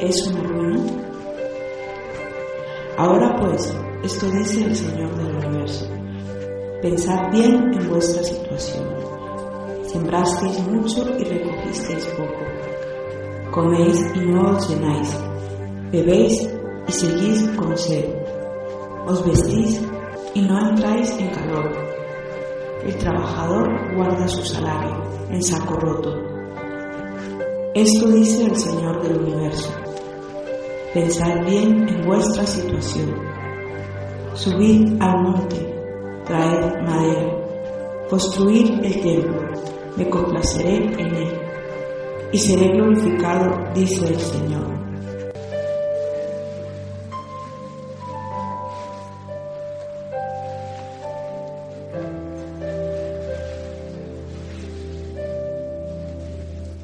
es una ruina. Ahora pues, esto dice el Señor del universo. Pensad bien en vuestra situación. Sembrasteis mucho y recogisteis poco. Coméis y no os llenáis. Bebéis y seguís con sed. Os vestís y no entráis en calor. El trabajador guarda su salario en saco roto. Esto dice el Señor del universo. Pensad bien en vuestra situación. Subid al monte, traed madera, construid el templo, me complaceré en él, y seré glorificado, dice el Señor.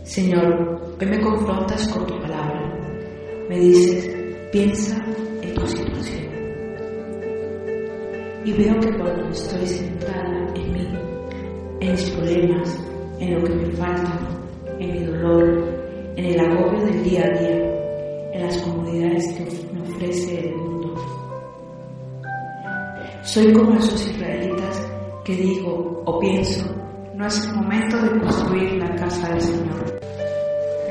Señor, hoy me confrontas con tu palabra. Me dices, piensa en tu situación. Y veo que cuando estoy centrada en mí, en mis problemas, en lo que me falta, en mi dolor, en el agobio del día a día, en las comodidades que me ofrece el mundo. Soy como esos israelitas que digo o pienso, no es el momento de construir la casa del Señor.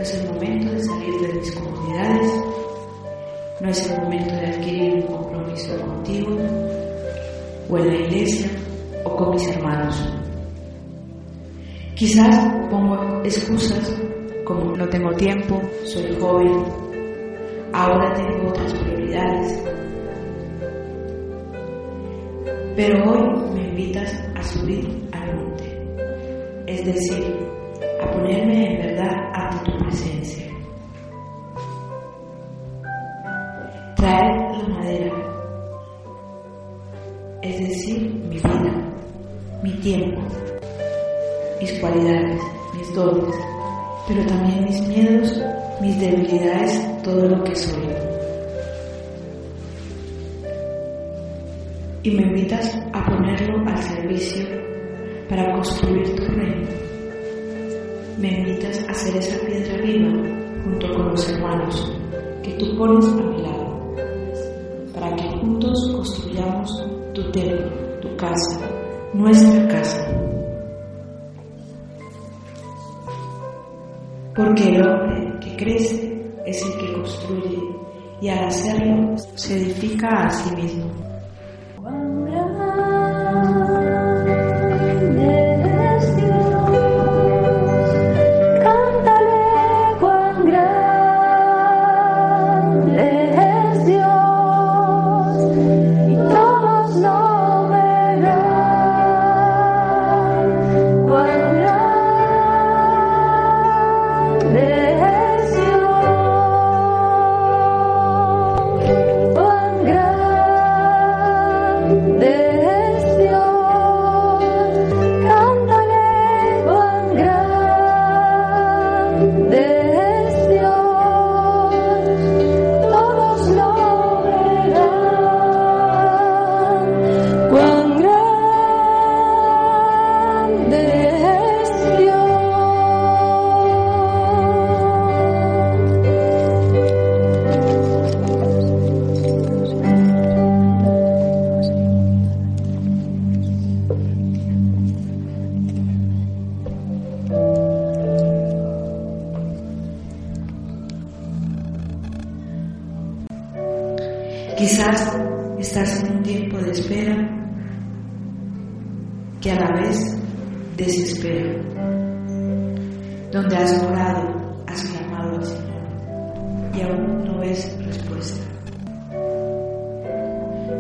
No es el momento de salir de mis comodidades. No es el momento de adquirir un compromiso contigo o en la iglesia o con mis hermanos. Quizás pongo excusas como no tengo tiempo, soy joven, ahora tengo otras prioridades. Pero hoy me invitas a subir al monte, es decir, a ponerme en verdad ante tu presencia. Traer la madera, es decir, mi vida, mi tiempo, mis cualidades, mis dones, pero también mis miedos, mis debilidades, todo lo que soy. Y me invitas a ponerlo al servicio para construir tu reino me invitas a ser esa piedra viva junto con los hermanos que tú pones a mi lado, para que juntos construyamos tu templo, tu casa, nuestra casa. Porque el hombre que crece es el que construye y al hacerlo se edifica a sí mismo. Y aún no ves respuesta,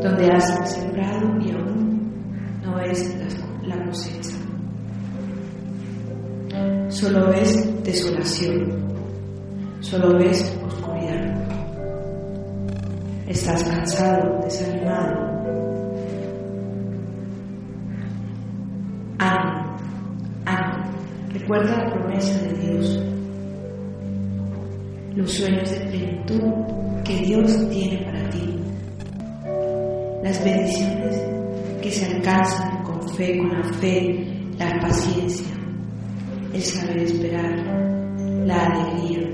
donde has sembrado y aún no ves la, cosecha, solo ves desolación, solo ves oscuridad. Estás cansado, desanimado. Recuerda la promesa de Dios, los sueños de plenitud que Dios tiene para ti, las bendiciones que se alcanzan con fe, con la fe, la paciencia, el saber esperar, la alegría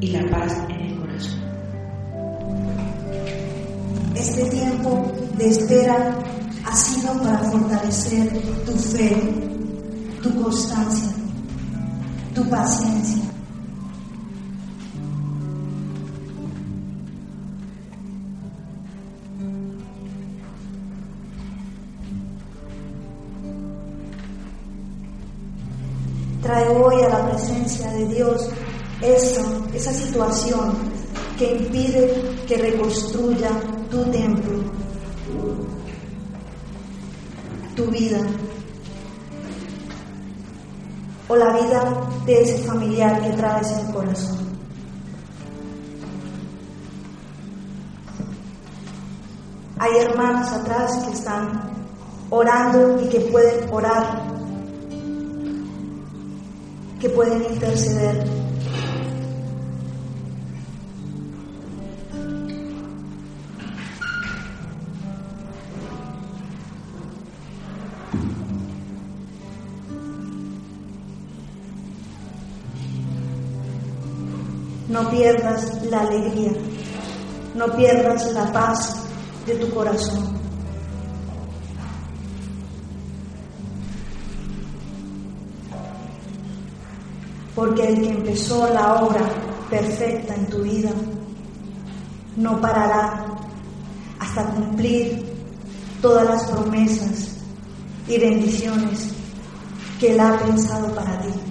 y la paz en el corazón. Este tiempo de espera ha sido para fortalecer tu fe, tu constancia, tu paciencia. Que impide que reconstruya tu templo, tu vida o la vida de ese familiar que traes en corazón. Hay hermanas atrás que están orando y que pueden orar, que pueden interceder. Pierdas la alegría, no pierdas la paz de tu corazón. Porque el que empezó la obra perfecta en tu vida no parará hasta cumplir todas las promesas y bendiciones que Él ha pensado para ti.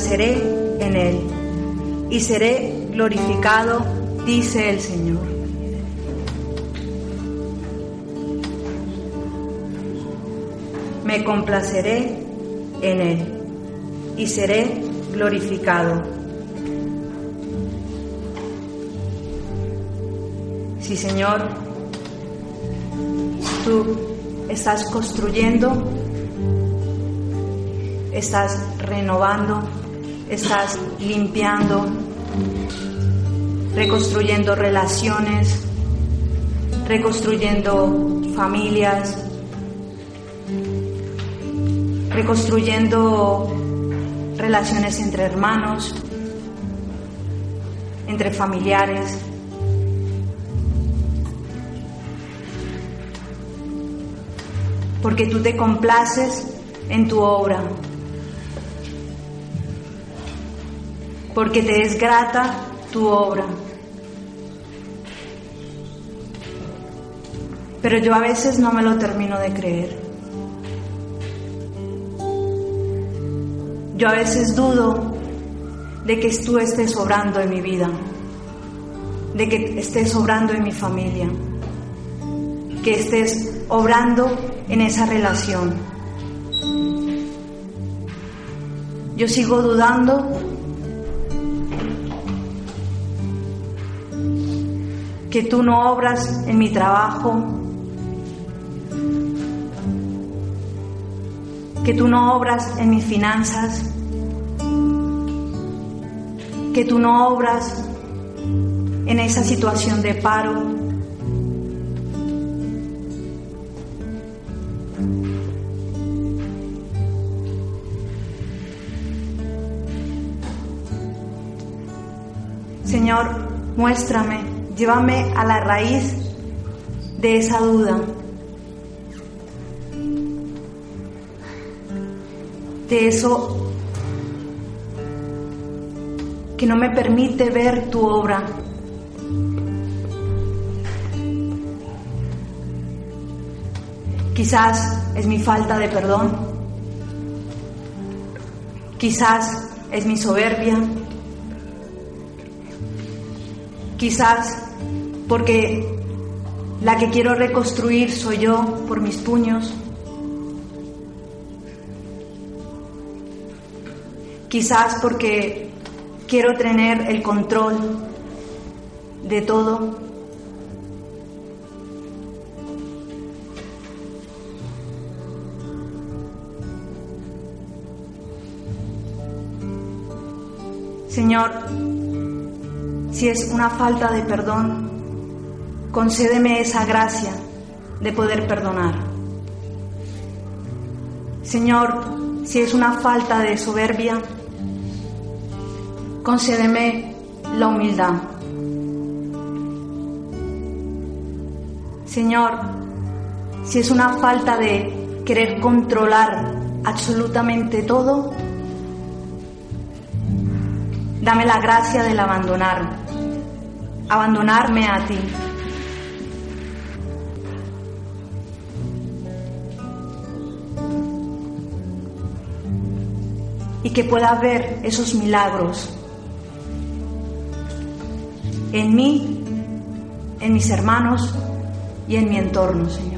Complaceré en él y seré glorificado, dice el Señor. Me complaceré en él y seré glorificado. Sí, Señor, tú estás construyendo, estás renovando, estás limpiando, reconstruyendo relaciones, reconstruyendo familias, reconstruyendo relaciones entre hermanos, entre familiares. Porque tú te complaces en tu obra. Porque te es grata tu obra. Pero yo a veces no me lo termino de creer. Yo a veces dudo de que tú estés obrando en mi vida, de que estés obrando en mi familia, que estés obrando en esa relación. Yo sigo dudando que tú no obras en mi trabajo, que tú no obras en mis finanzas, que tú no obras en esa situación de paro. Señor, muéstrame, llévame a la raíz de esa duda, de eso que no me permite ver tu obra. Quizás es mi falta de perdón, quizás es mi soberbia, quizás porque la que quiero reconstruir soy yo por mis puños. Quizás porque quiero tener el control de todo. Señor, si es una falta de perdón, concédeme esa gracia de poder perdonar. Señor, si es una falta de soberbia, concédeme la humildad. Señor, si es una falta de querer controlar absolutamente todo, dame la gracia del abandonar, abandonarme a ti. Y que pueda ver esos milagros en mí, en mis hermanos y en mi entorno, Señor.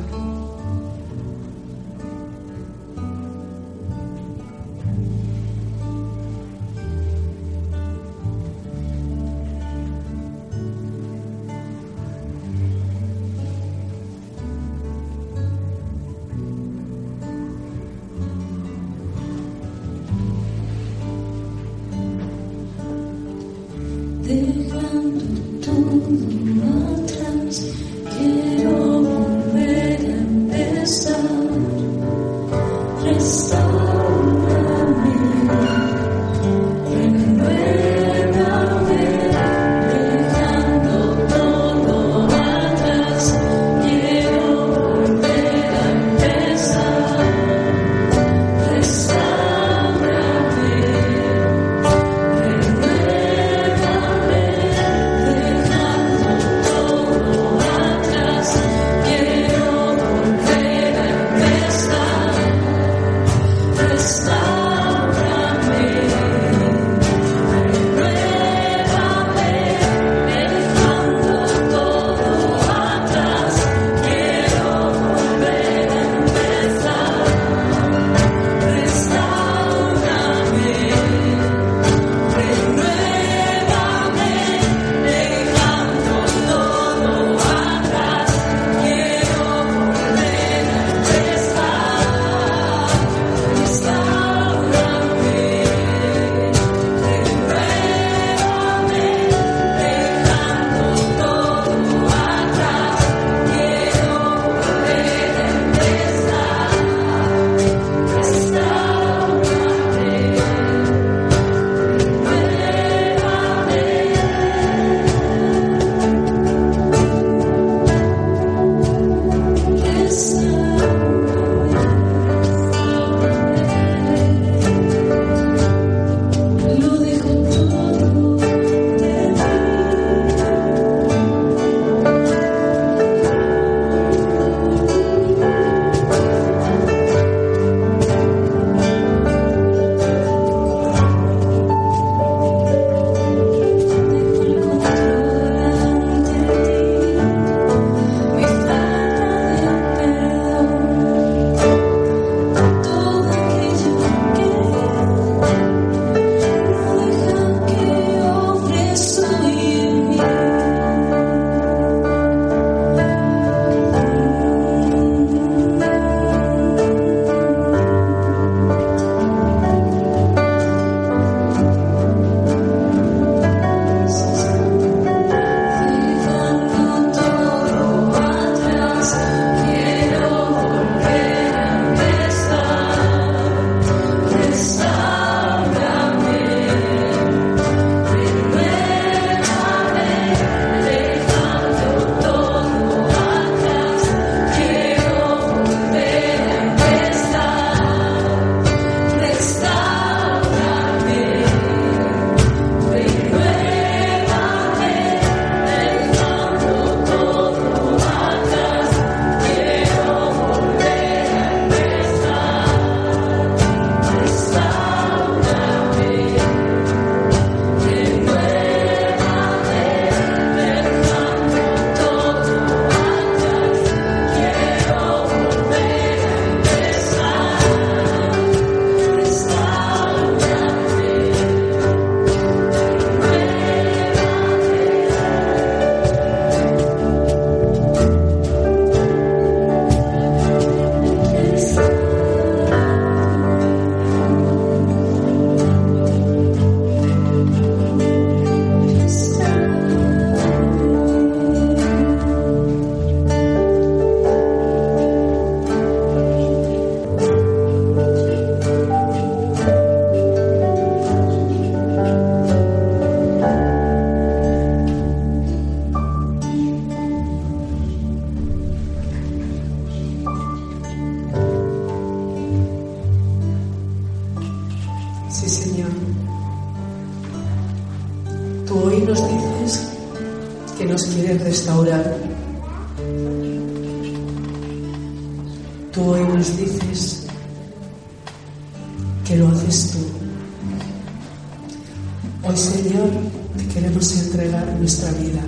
Hoy, Señor, te queremos entregar nuestra vida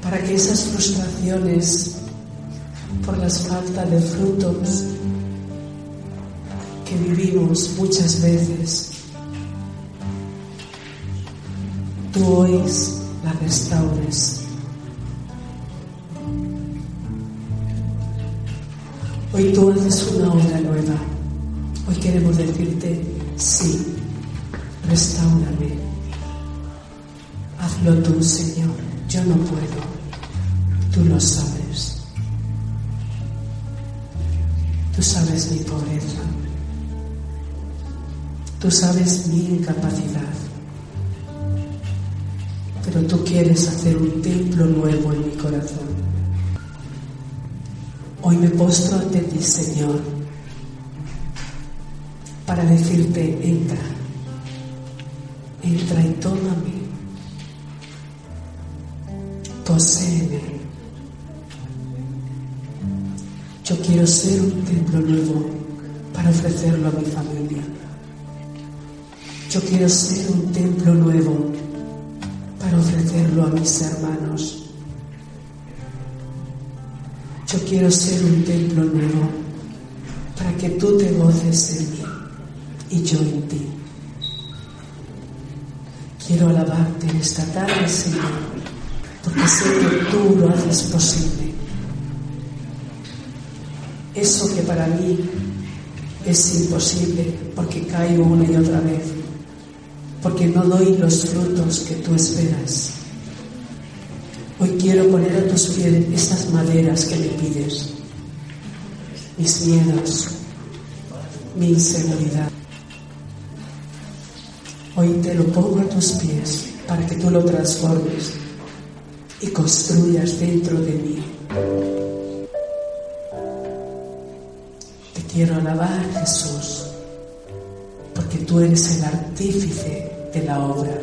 para que esas frustraciones por las falta de frutos que vivimos muchas veces, tú hoy la restaures. Hoy tú haces una obra nueva. Hoy queremos decirte, sí, restaurame. Hazlo tú, Señor. Yo no puedo. Tú lo sabes. Tú sabes mi pobreza. Tú sabes mi incapacidad. Pero tú quieres hacer un templo nuevo en mi corazón. Hoy me postro ante ti, Señor, para decirte, entra, entra y tómame, poséeme. Yo quiero ser un templo nuevo para ofrecerlo a mi familia. Yo quiero ser un templo nuevo para ofrecerlo a mis hermanos. Yo quiero ser un templo nuevo para que tú te goces en mí y yo en ti. Quiero alabarte en esta tarde, Señor, porque sé que tú lo haces posible. Eso que para mí es imposible porque caigo una y otra vez, porque no doy los frutos que tú esperas. Hoy quiero poner a tus pies estas maderas que me pides, mis miedos, mi inseguridad. Hoy te lo pongo a tus pies para que tú lo transformes y construyas dentro de mí. Te quiero alabar, Jesús, porque tú eres el artífice de la obra,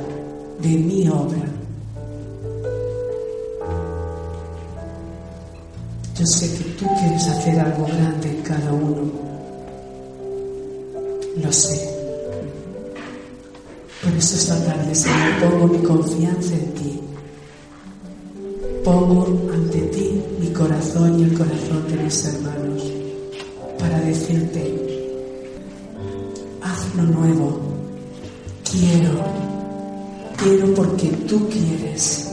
de mi obra. Yo sé que tú quieres hacer algo grande en cada uno. Lo sé. Por eso esta tarde, Señor, pongo mi confianza en ti. Pongo ante ti mi corazón y el corazón de mis hermanos para decirte, haz lo nuevo. Quiero, quiero porque tú quieres.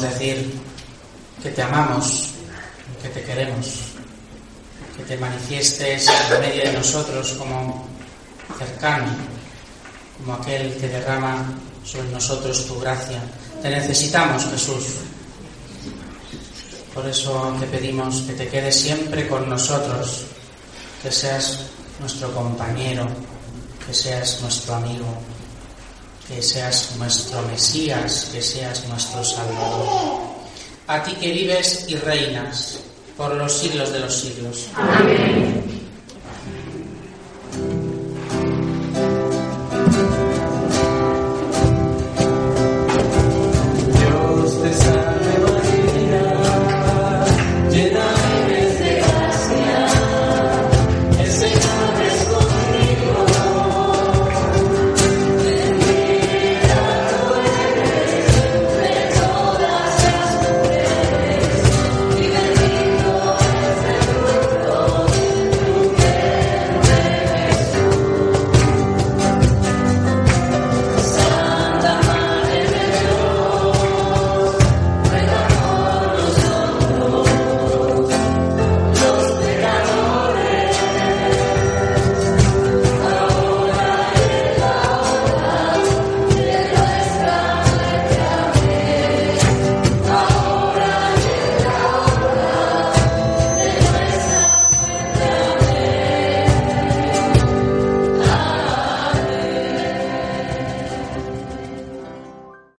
decir que te amamos, que te queremos, que te manifiestes en medio de nosotros como cercano, como aquel que derrama sobre nosotros tu gracia. Te necesitamos, Jesús. Por eso te pedimos que te quedes siempre con nosotros, que seas nuestro compañero, que seas nuestro amigo que seas nuestro Mesías, que seas nuestro Salvador. A ti que vives y reinas por los siglos de los siglos. Amén.